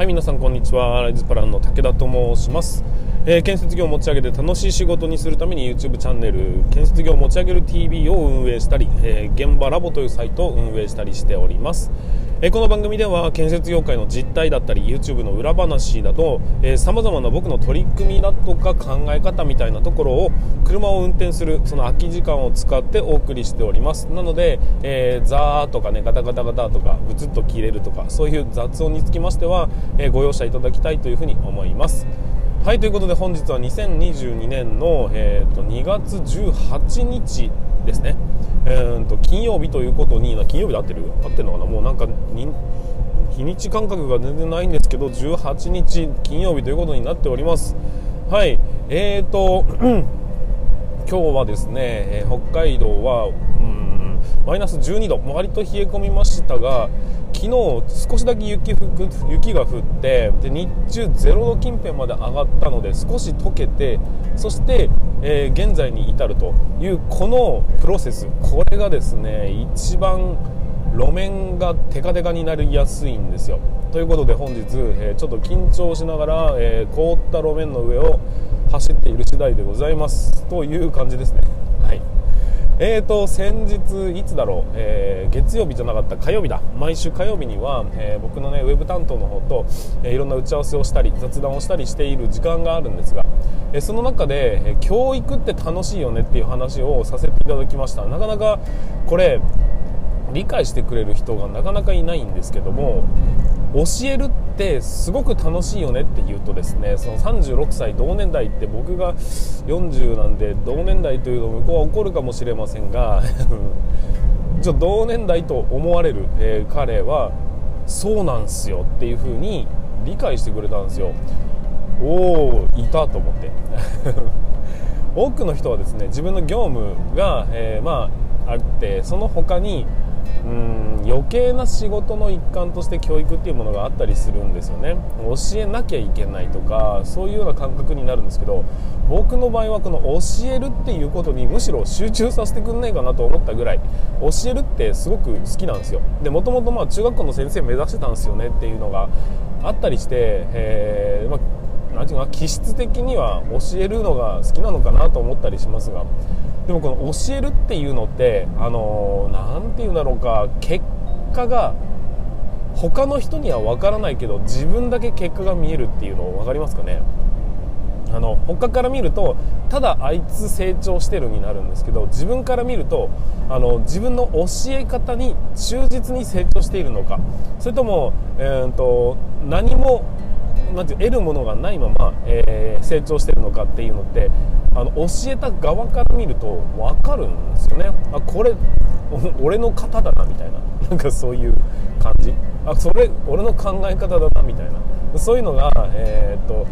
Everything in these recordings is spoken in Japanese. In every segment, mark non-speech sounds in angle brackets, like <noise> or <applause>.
はい皆さんこんにちは。ライズプランの武田と申します、えー、建設業を持ち上げて楽しい仕事にするために YouTube チャンネル建設業を持ち上げる TV を運営したり、えー、現場ラボというサイトを運営したりしております。えこの番組では建設業界の実態だったり YouTube の裏話だとさまざまな僕の取り組みだとか考え方みたいなところを車を運転するその空き時間を使ってお送りしております。なので、えー、ザーとかねガタガタガタとかブツッと切れるとかそういう雑音につきましては、えー、ご容赦いただきたいというふうに思います。はいということで本日は2022年の、えーと、2月18日ですね、えーと、金曜日ということに金曜日で合ってる？合ってるのかな？もうなんか日にち感覚が全然ないんですけど18日金曜日ということになっております。はいえーと <clears throat> 今日はですね、えー、北海道はうんマイナス12度。割と冷え込みましたが昨日少しだけ雪雪が降ってで日中0度近辺まで上がったので少し溶けてそして、えー、現在に至るというこのプロセス。これがですね一番路面がテカテカになりやすいんですよ。ということで本日、えー、ちょっと緊張しながら、えー、凍った路面の上を走っている次第でございます。という感じですね。えーと先日いつだろう、えー、月曜日じゃなかった火曜日だ。毎週火曜日には、えー、僕のねウェブ担当の方と、えー、いろんな打ち合わせをしたり雑談をしたりしている時間があるんですが、えー、その中で、え教育って楽しいよねっていう話をさせていただきました。なかなかこれ理解してくれる人がなかなかいないんですけども教えるってすごく楽しいよねって言うとですねその36歳同年代って僕が40なんで同年代というの向こうは怒るかもしれませんが <laughs> ちょ同年代と思われる、えー、彼はそうなんすよっていう風に理解してくれたんですよ。おおいたと思って。<laughs> 多くの人はですね自分の業務が、えー、まああってその他にうん余計な仕事の一環として教育っていうものがあったりするんですよね。教えなきゃいけないとかそういうような感覚になるんですけど僕の場合はこの教えるっていうことにむしろ集中させてくんないかなと思ったぐらい教えるってすごく好きなんですよ。でもともと中学校の先生目指してたんですよねっていうのがあったりして、えーまあ、なんていうか気質的には教えるのが好きなのかなと思ったりしますがでもこの教えるっていうのってあの何て言うんだろうか結果が他の人には分からないけど自分だけ結果が見えるっていうの分かりますかね？あの他から見るとただあいつ成長してるになるんですけど自分から見るとあの自分の教え方に忠実に成長しているのかそれとも、えーと何もまず得るものがないまま、えー、成長してるのかっていうのってあの教えた側から見ると分かるんですよね。あこれ俺の型だなみたいな。<laughs> なんかそういう感じ。あそれ俺の考え方だなみたいな。そういうのが、えー、っと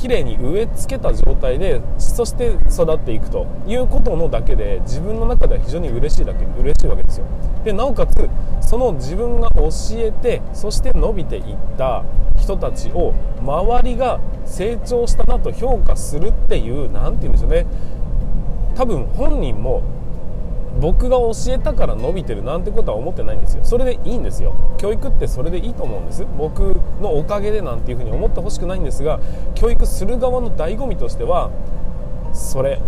綺麗に植え付けた状態でそして育っていくということのだけで自分の中では非常に嬉しいだけ嬉しいわけですよ。でなおかつその自分が教えてそして伸びていった人たちを周りが成長したなと評価するっていう何て言うんでしょうね。多分本人も僕が教えたから伸びてるなんてことは思ってないんですよ。それでいいんですよ。教育ってそれでいいと思うんです。僕のおかげでなんていうふうに思ってほしくないんですが教育する側の醍醐味としてはそれ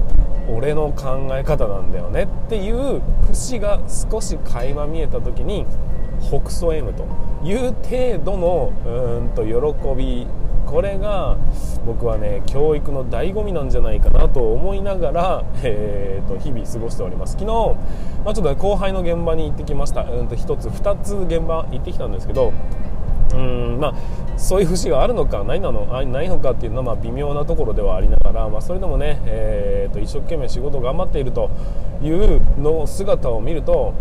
俺の考え方なんだよねっていう節が少し垣間見えた時に北総 M という程度のうんと喜びこれが僕はね教育の醍醐味なんじゃないかなと思いながら、<laughs> えーと、日々過ごしております。昨日、まあ、ちょっと、ね、後輩の現場に行ってきました。うんと1つ2つ現場行ってきたんですけどうんまあ、そういう節があるのかないなのないのかっていうのはまあ微妙なところではありながら、まあ、それでもね、えーと、一生懸命仕事を頑張っているというの姿を見ると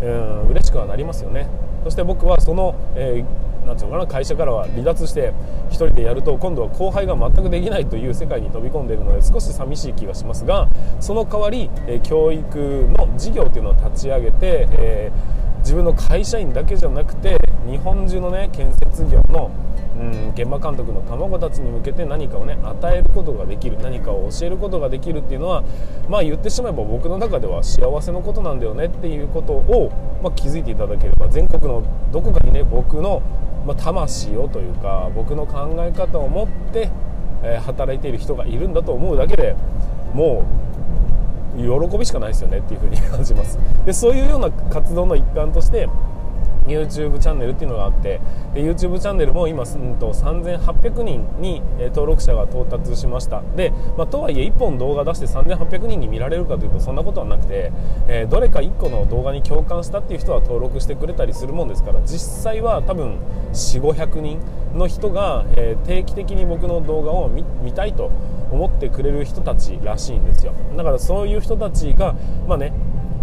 うん嬉しくはなりますよね。そして僕はその、えーなんていうのかな会社からは離脱して1人でやると今度は後輩が全くできないという世界に飛び込んでいるので少し寂しい気がしますがその代わり、え教育の事業というのを立ち上げて、えー自分の会社員だけじゃなくて日本中のね建設業のうん現場監督の卵たちに向けて何かをね与えることができる何かを教えることができるっていうのはまあ言ってしまえば僕の中では幸せのことなんだよねっていうことを、まあ、気づいていただければ全国のどこかにね僕の、まあ、魂をというか僕の考え方を持って、えー、働いている人がいるんだと思うだけでもう喜びしかないですよねっていうふうに <laughs> 感じます。でそういうような活動の一環として YouTube チャンネルっていうのがあってで YouTube チャンネルも今、うんと、3800人に、登録者が到達しました。で、まあ、とはいえ1本動画出して3800人に見られるかというとそんなことはなくて、えー、どれか1個の動画に共感したっていう人は登録してくれたりするもんですから実際は多分4500人の人が、えー、定期的に僕の動画を見たいと思ってくれる人たちらしいんですよ。だからそういう人たちがまあね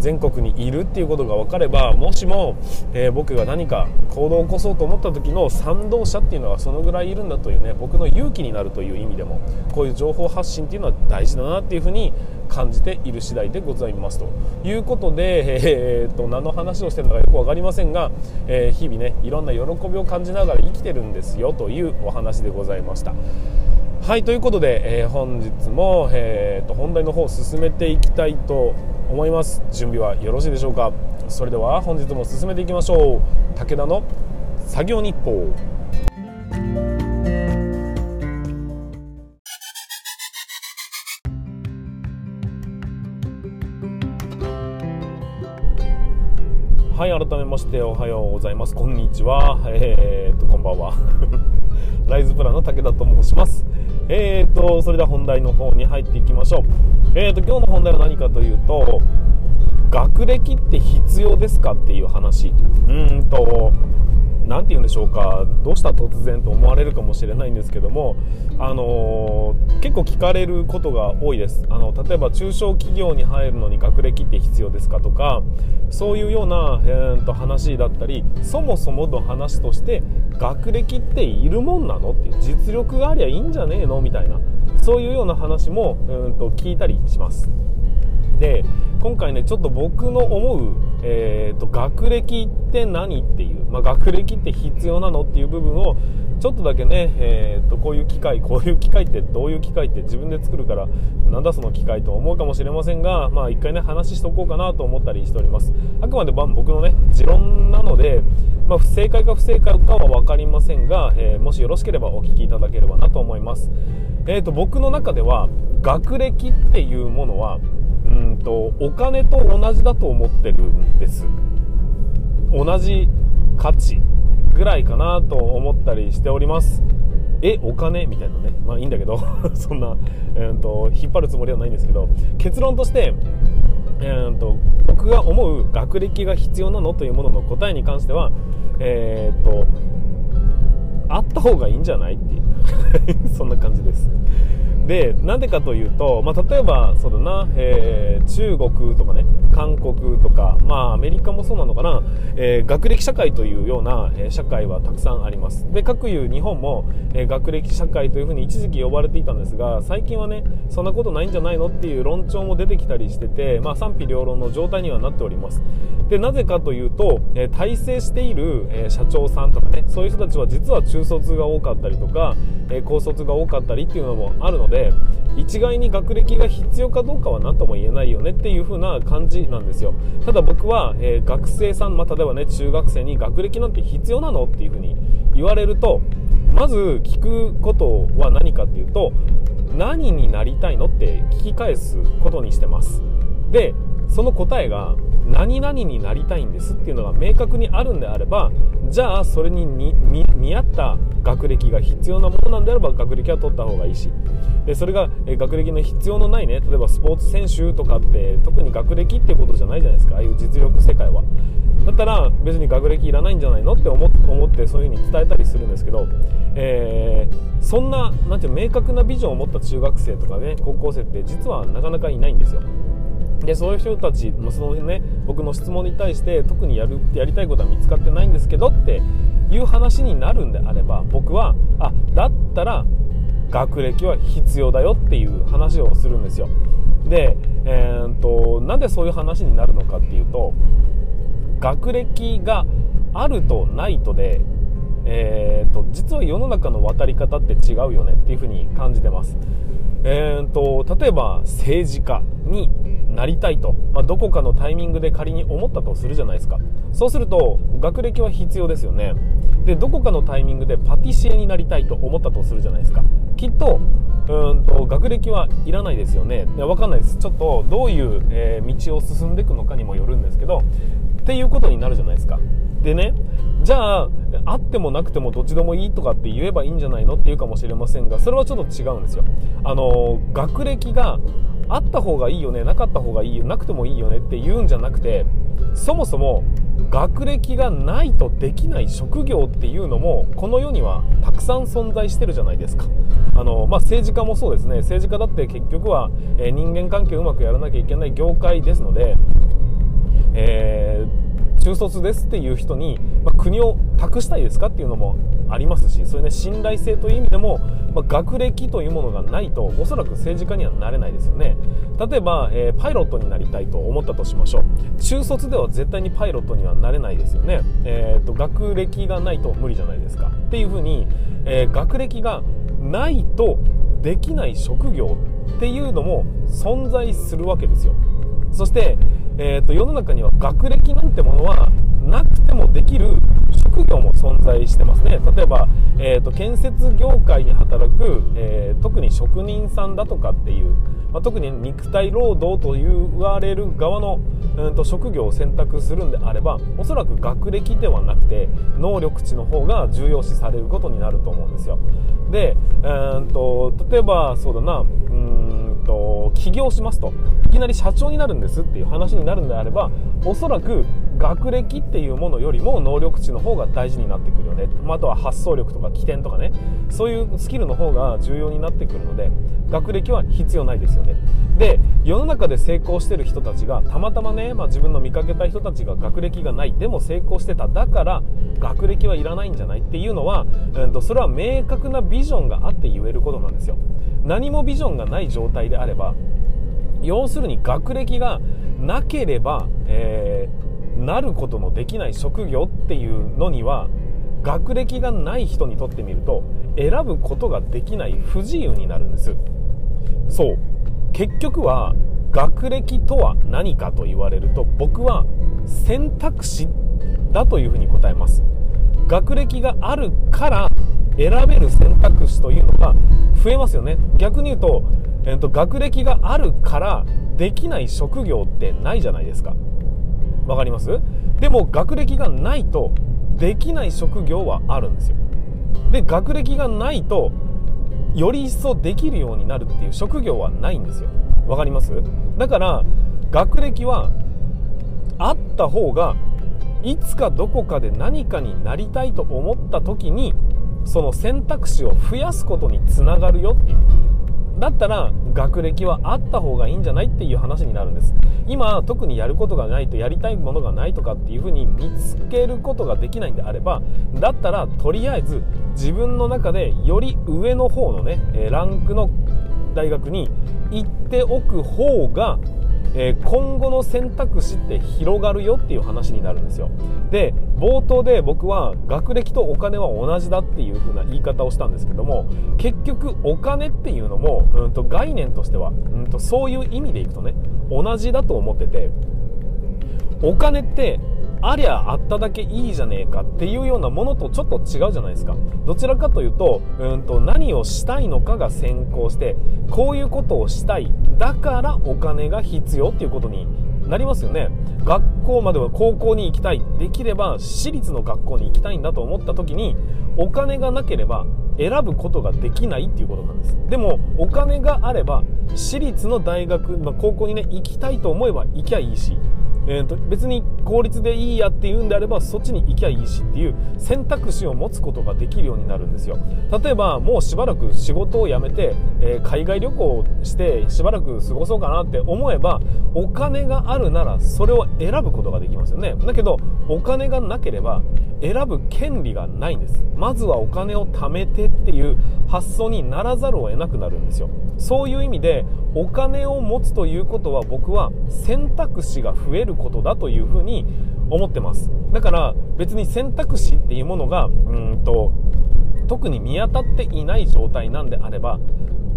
全国にいるっていうことが分かればもしも、えー、僕が何か行動を起こそうと思った時の賛同者っていうのはそのぐらいいるんだというね僕の勇気になるという意味でもこういう情報発信っていうのは大事だなっていうふうに感じている次第でございますということで、えー、っと何の話をしてるのかよく分かりませんが、えー、日々ねいろんな喜びを感じながら生きてるんですよというお話でございました。はいということで、えー、本日も、えーと、本題の方を進めていきたいと思います。準備はよろしいでしょうか。それでは本日も進めていきましょう。武田の作業日報。はい改めましておはようございます。こんにちは。えー、っとこんばんは。<laughs> ライズプランの武田と申します。えーと、それでは本題の方に入っていきましょう。えーと、今日の本題は何かというと、学歴って必要ですかっていう話。うんと、何て言うんでしょうかどうした突然と思われるかもしれないんですけども、あの、結構聞かれることが多いですあの例えば中小企業に入るのに学歴って必要ですかとかそういうような、えー、と話だったりそもそもの話として学歴っているもんなのっていう実力がありゃいいんじゃねえのみたいなそういうような話もうんと聞いたりします。で今回ねちょっと僕の思う、えーと、学歴って何っていう、まあ、学歴って必要なのっていう部分をちょっとだけね、えーと、こういう機械こういう機械ってどういう機械って自分で作るからなんだその機械と思うかもしれませんがまあ一回ね話しておこうかなと思ったりしております。あくまで僕のね持論なので、まあ、不正解か不正解かは分かりませんが、えー、もしよろしければお聞きいただければなと思います。えーと僕の中では学歴っていうものはうんとお金と同じだと思ってるんです。同じ価値ぐらいかなと思ったりしております。えお金みたいなね。まあいいんだけど。<laughs> そんな、えーと、引っ張るつもりはないんですけど。結論として、えーと、僕が思う学歴が必要なのというものの答えに関してはえっ、ー、とあった方がいいんじゃないっていう。<laughs> そんな感じです。でなんでかというと、まあ、例えばそうだな、えー、中国とかね韓国とか、まあ、アメリカもそうなのかな、えー、学歴社会というような、えー、社会はたくさんあります。で各有日本も、え学歴社会というふうに一時期呼ばれていたんですが最近はねそんなことないんじゃないのっていう論調も出てきたりしてて、まあ、賛否両論の状態にはなっております。でなぜかというと、え体制している、え社長さんとかねそういう人たちは実は中卒が多かったりとか、え高卒が多かったりっていうのもあるのでで一概に学歴が必要かどうかは何とも言えないよねっていう風な感じなんですよ。ただ僕は、えー、学生さん、まあ、例えばね中学生に学歴なんて必要なのっていう風に言われるとまず聞くことは何かっていうと何になりたいのって聞き返すことにしてます。でその答えが何々になりたいんですっていうのが明確にあるんであればじゃあそれに見合った学歴が必要なものなんであれば学歴は取った方がいいし。でそれが学歴の必要のないね例えばスポーツ選手とかって特に学歴っていうことじゃないじゃないですかああいう実力世界は。だったら別に学歴いらないんじゃないのって思ってそういう風に伝えたりするんですけど、えー、そんななんていう明確なビジョンを持った中学生とかね高校生って実はなかなかいないんですよ。でそういう人たちもそのね僕の質問に対して特にやるやりたいことは見つかってないんですけどっていう話になるんであれば僕はあだったら学歴は必要だよっていう話をするんですよで、えー、っとなんでそういう話になるのかっていうと学歴があるとないとで、えーと、実は世の中の渡り方って違うよねっていうふうに感じてます。えーと、例えば政治家になりたいと、まあ、どこかのタイミングで仮に思ったとするじゃないですか。そうすると学歴は必要ですよね。でどこかのタイミングでパティシエになりたいと思ったとするじゃないですか。きっとうんと学歴はいらないですよね。いや分かんないです。ちょっとどういう、えー、道を進んでいくのかにもよるんですけどっていうことになるじゃないですか。でねじゃああってもなくてもどっちでもいいとかって言えばいいんじゃないのって言うかもしれませんがそれはちょっと違うんですよ。あの学歴があった方がいいよねなかった方がいいよなくてもいいよねって言うんじゃなくてそもそも学歴がないとできない職業っていうのもこの世にはたくさん存在してるじゃないですか。あの、まあ、政治家もそうですね。政治家だって結局は、え、人間関係をうまくやらなきゃいけない業界ですので、えー中卒ですっていう人に、まあ、国を託したいですかっていうのもありますしそれね信頼性という意味でも、まあ、学歴というものがないとおそらく政治家にはなれないですよね。例えば、えー、パイロットになりたいと思ったとしましょう。中卒では絶対にパイロットにはなれないですよね、えーと、学歴がないと無理じゃないですか。っていうふうに、えー、学歴がないとできない職業っていうのも存在するわけですよ。そして、えーと、世の中には学歴なんてものはなくてもできる職業も存在してますね。例えば、えーと、建設業界に働く、えー、特に職人さんだとかっていう、まあ、特に肉体労働と言われる側の、うんと職業を選択するんであればおそらく学歴ではなくて能力値の方が重要視されることになると思うんですよ。で、うんと例えばそうだなうんと起業しますといきなり社長になるんですっていう話になるんであればおそらく学歴っていうものよりも能力値の方が大事になってくるよね、まあ、とは発想力とか起点とかね。そういうスキルの方が重要になってくるので学歴は必要ないですよね。で世の中で成功してる人たちがたまたまね、まあ、自分の見かけた人たちが学歴がない。でも成功してた。だから学歴はいらないんじゃないっていうのは、うん、とそれは明確なビジョンがあって言えることなんですよ。何もビジョンがない状態であれば要するに学歴がなければ、えー、なることのできない職業っていうのには学歴がない人にとってみると選ぶことができない不自由になるんです。そう。結局は学歴とは何かと言われると僕は選択肢だというふうに答えます。学歴があるから選べる選択肢というのが増えますよね。逆に言うと,、えーと、学歴があるからできない職業ってないじゃないですか。わかります？でも学歴がないとできない職業はあるんですよ。で学歴がないとより一層できるようになるっていう職業はないんですよ。わかります？だから学歴はあった方がいつかどこかで何かになりたいと思った時にその選択肢を増やすことにつながるよっていう。だったら学歴はあった方がいいんじゃないっていう話になるんです。今特にやることがないとやりたいものがないとかっていうふうに見つけることができないんであればだったらとりあえず自分の中でより上の方のねランクの大学に行っておく方がえー、今後の選択肢って広がるよっていう話になるんですよ。で冒頭で僕は学歴とお金は同じだっていう風な言い方をしたんですけども結局お金っていうのも、うんと概念としては、うんとそういう意味でいくとね同じだと思っててお金ってありゃあっただけいいじゃねえかっていうようなものとちょっと違うじゃないですか。どちらかというとうんと何をしたいのかが先行してこういうことをしたいだからお金が必要っていうことになりますよね。学校までは高校に行きたい。できれば私立の学校に行きたいんだと思った時にお金がなければ選ぶことができないっていうことなんです。でもお金があれば私立の大学、まあ、高校にね行きたいと思えば行きゃいいしえーと、別に公立でいいやっていうんであればそっちに行きゃいいしっていう選択肢を持つことができるようになるんですよ。例えばもうしばらく仕事を辞めて、えー、海外旅行をしてしばらく過ごそうかなって思えばお金があるならそれを選ぶことができますよね。だけどお金がなければ選ぶ権利がないんです。まずはお金を貯めてっていう発想にならざるを得なくなるんですよ。そういう意味でお金を持つということは僕は選択肢が増えることだというふうに思ってます。だから別に選択肢っていうものがうんと特に見当たっていない状態なんであれば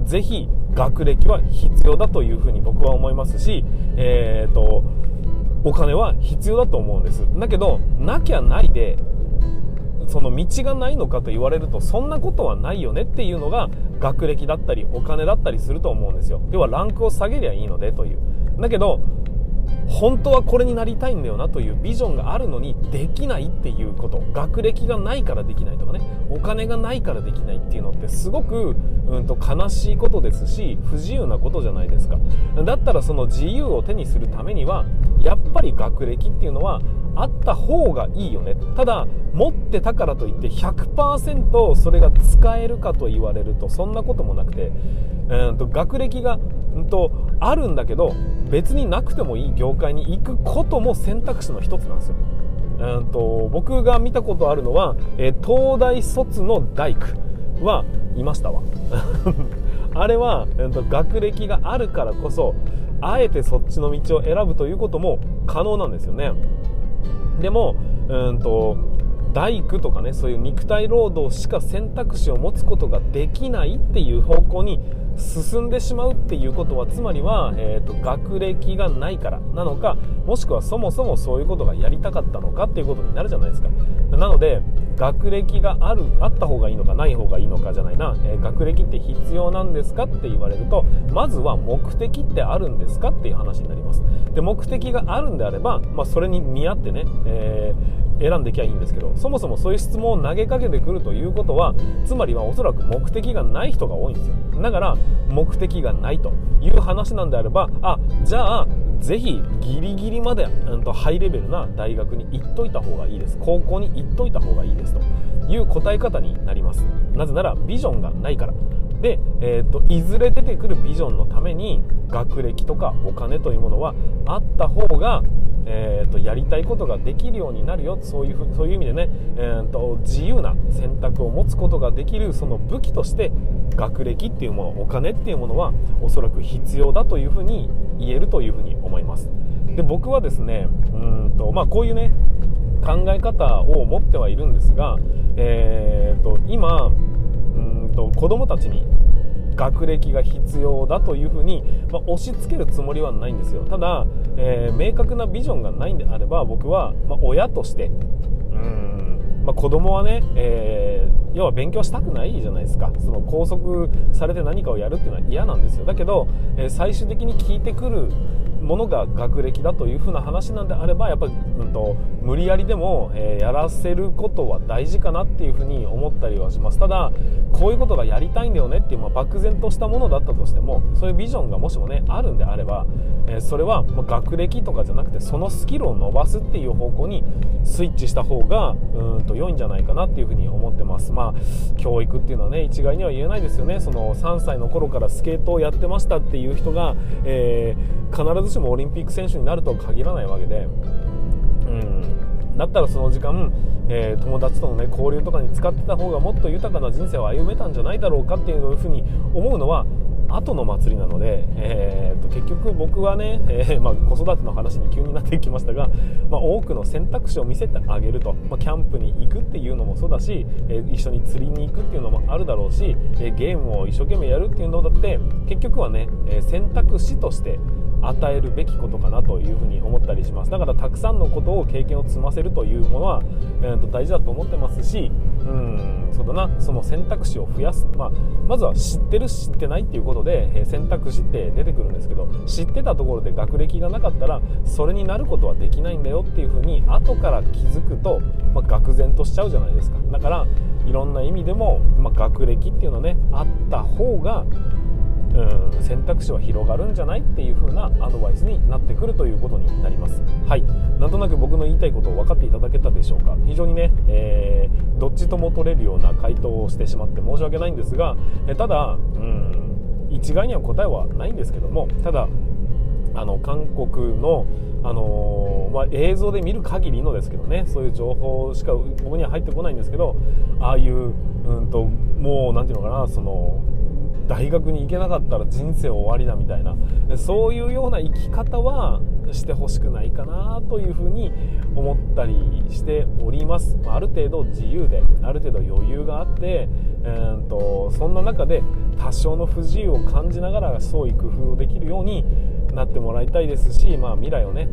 ぜひ学歴は必要だというふうに僕は思いますし、えーと、お金は必要だと思うんです。だけどなきゃないでその道がないのかと言われるとそんなことはないよねっていうのが学歴だったりお金だったりすると思うんですよ。要はランクを下げりゃいいのでという。だけど本当はこれになりたいんだよなというビジョンがあるのにできないっていうこと。学歴がないからできないとかね。お金がないからできないっていうのってすごく、うんと、悲しいことですし不自由なことじゃないですか。だったらその自由を手にするためにはやっぱり学歴っていうのはあった方がいいよね。ただ持ってたからといって100%それが使えるかと言われるとそんなこともなくて、うんと学歴が、んとあるんだけど別になくてもいい業界に行くことも選択肢の一つなんですよ。うんと僕が見たことあるのは、え東大卒の大工はいましたわ <laughs> あれは、えー、と学歴があるからこそあえてそっちの道を選ぶということも可能なんですよねでもうんと大工とかねそういう肉体労働しか選択肢を持つことができないっていう方向に進んでしまうっていうことはつまりは、えーと、学歴がないからなのかもしくはそもそもそういうことがやりたかったのかっていうことになるじゃないですか。なので学歴があるあった方がいいのかない方がいいのかじゃないな、えー、学歴って必要なんですかって言われるとまずは目的ってあるんですかっていう話になります。で目的があるんであれば、まあ、それに見合ってね、えー選んできゃいいんですけどそもそもそういう質問を投げかけてくるということはつまりはおそらく目的がない人が多いんですよ。だから目的がないという話なんであればあじゃあぜひギリギリまで、うん、とハイレベルな大学に行っといた方がいいです。高校に行っといた方がいいですと。いう答え方になります。なぜならビジョンがないから。で、えーと、いずれ出てくるビジョンのために学歴とかお金というものはあった方が、えーと、やりたいことができるようになるよ。そういうそういう意味でね、えーと、自由な選択を持つことができるその武器として学歴っていうものお金っていうものはおそらく必要だというふうに言えるというふうに思います。で僕はですねうんと、まあ、こういうね考え方を持ってはいるんですが、えー、と今うんと子供たちに学歴が必要だというふうに、まあ、押し付けるつもりはないんですよ。ただ、えー、明確なビジョンがないんであれば僕は、まあ、親としてうんまあ、子供はね、えー、要は勉強したくないじゃないですか。その拘束されて何かをやるっていうのは嫌なんですよ。だけど、えー、最終的に聞いてくるものが学歴だというふうな話なんであればやっぱり、うんと、無理やりでも、えー、やらせることは大事かなっていうふうに思ったりはします。ただこういうことがやりたいんだよねっていう、まあ、漠然としたものだったとしてもそういうビジョンがもしもねあるんであれば、えー、それは、まあ、学歴とかじゃなくてそのスキルを伸ばすっていう方向にスイッチした方がうんと良いんじゃないかなっていうふうに思ってます。まあ教育っていうのはね一概には言えないですよね。その3歳の頃からスケートをやってましたっていう人が、えー、必ずしもオリンピック選手になるとは限らないわけで、うん、だったらその時間、えー、友達との、ね、交流とかに使ってた方がもっと豊かな人生を歩めたんじゃないだろうかっていうふうに思うのは後の祭りなので、えー、と結局僕はね、えー、まあ、子育ての話に急になってきましたが、まあ、多くの選択肢を見せてあげると、まあ、キャンプに行くっていうのもそうだし、えー、一緒に釣りに行くっていうのもあるだろうし、えゲームを一生懸命やるっていうのだって結局はね、え選択肢として与えるべきことかなというふうに思ったりします。だからたくさんのことを経験を積ませるというものは、えー、と大事だと思ってますしうんそうだな。その選択肢を増やす、まあ、まずは知ってる知ってないっていうことで、えー、選択肢って出てくるんですけど知ってたところで学歴がなかったらそれになることはできないんだよっていうふうに後から気づくと、まあ、愕然としちゃうじゃないですか。だからいろんな意味でも、まあ、学歴っていうのはねあった方がうん。選択肢は広がるんじゃないっていう風なアドバイスになってくるということになります。はい。なんとなく僕の言いたいことを分かっていただけたでしょうか。非常にね、えー、どっちとも取れるような回答をしてしまって申し訳ないんですが、えただうん一概には答えはないんですけどもただあの韓国の、あのー、まあ、映像で見る限りのですけどねそういう情報しか僕には入ってこないんですけどああいう、うんと、もう何ていうのかなその大学に行けなかったら人生終わりだみたいな。そういうような生き方はしてほしくないかなというふうに思ったりしております、まあ、る程度自由である程度余裕があって、えーと、そんな中で多少の不自由を感じながら創意工夫をできるようになってもらいたいですし、まあ、未来をねう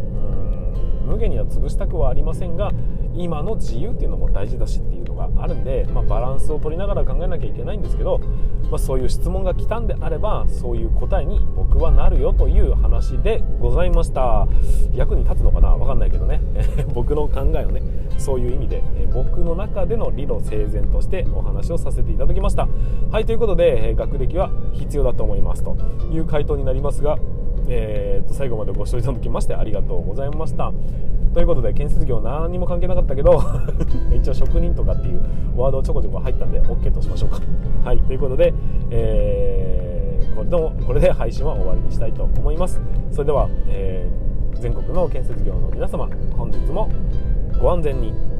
ん無限には潰したくはありませんが今の自由っていうのも大事だしっていうがあるんで、まあ、バランスを取りながら考えなきゃいけないんですけど、まあ、そういう質問が来たんであればそういう答えに僕はなるよという話でございました。役に立つのかな？分かんないけどね。<laughs> 僕の考えをねそういう意味で僕の中での理路整然としてお話をさせていただきました。はいということで学歴は必要だと思いますという回答になりますがえー、と最後までご視聴いただきましてありがとうございました。ということで建設業何にも関係なかったけど <laughs> 一応職人とかっていうワードちょこちょこ入ったんで OK としましょうか。はいということで、えー、これでもこれで配信は終わりにしたいと思います。それでは、えー、全国の建設業の皆様本日もご安全に。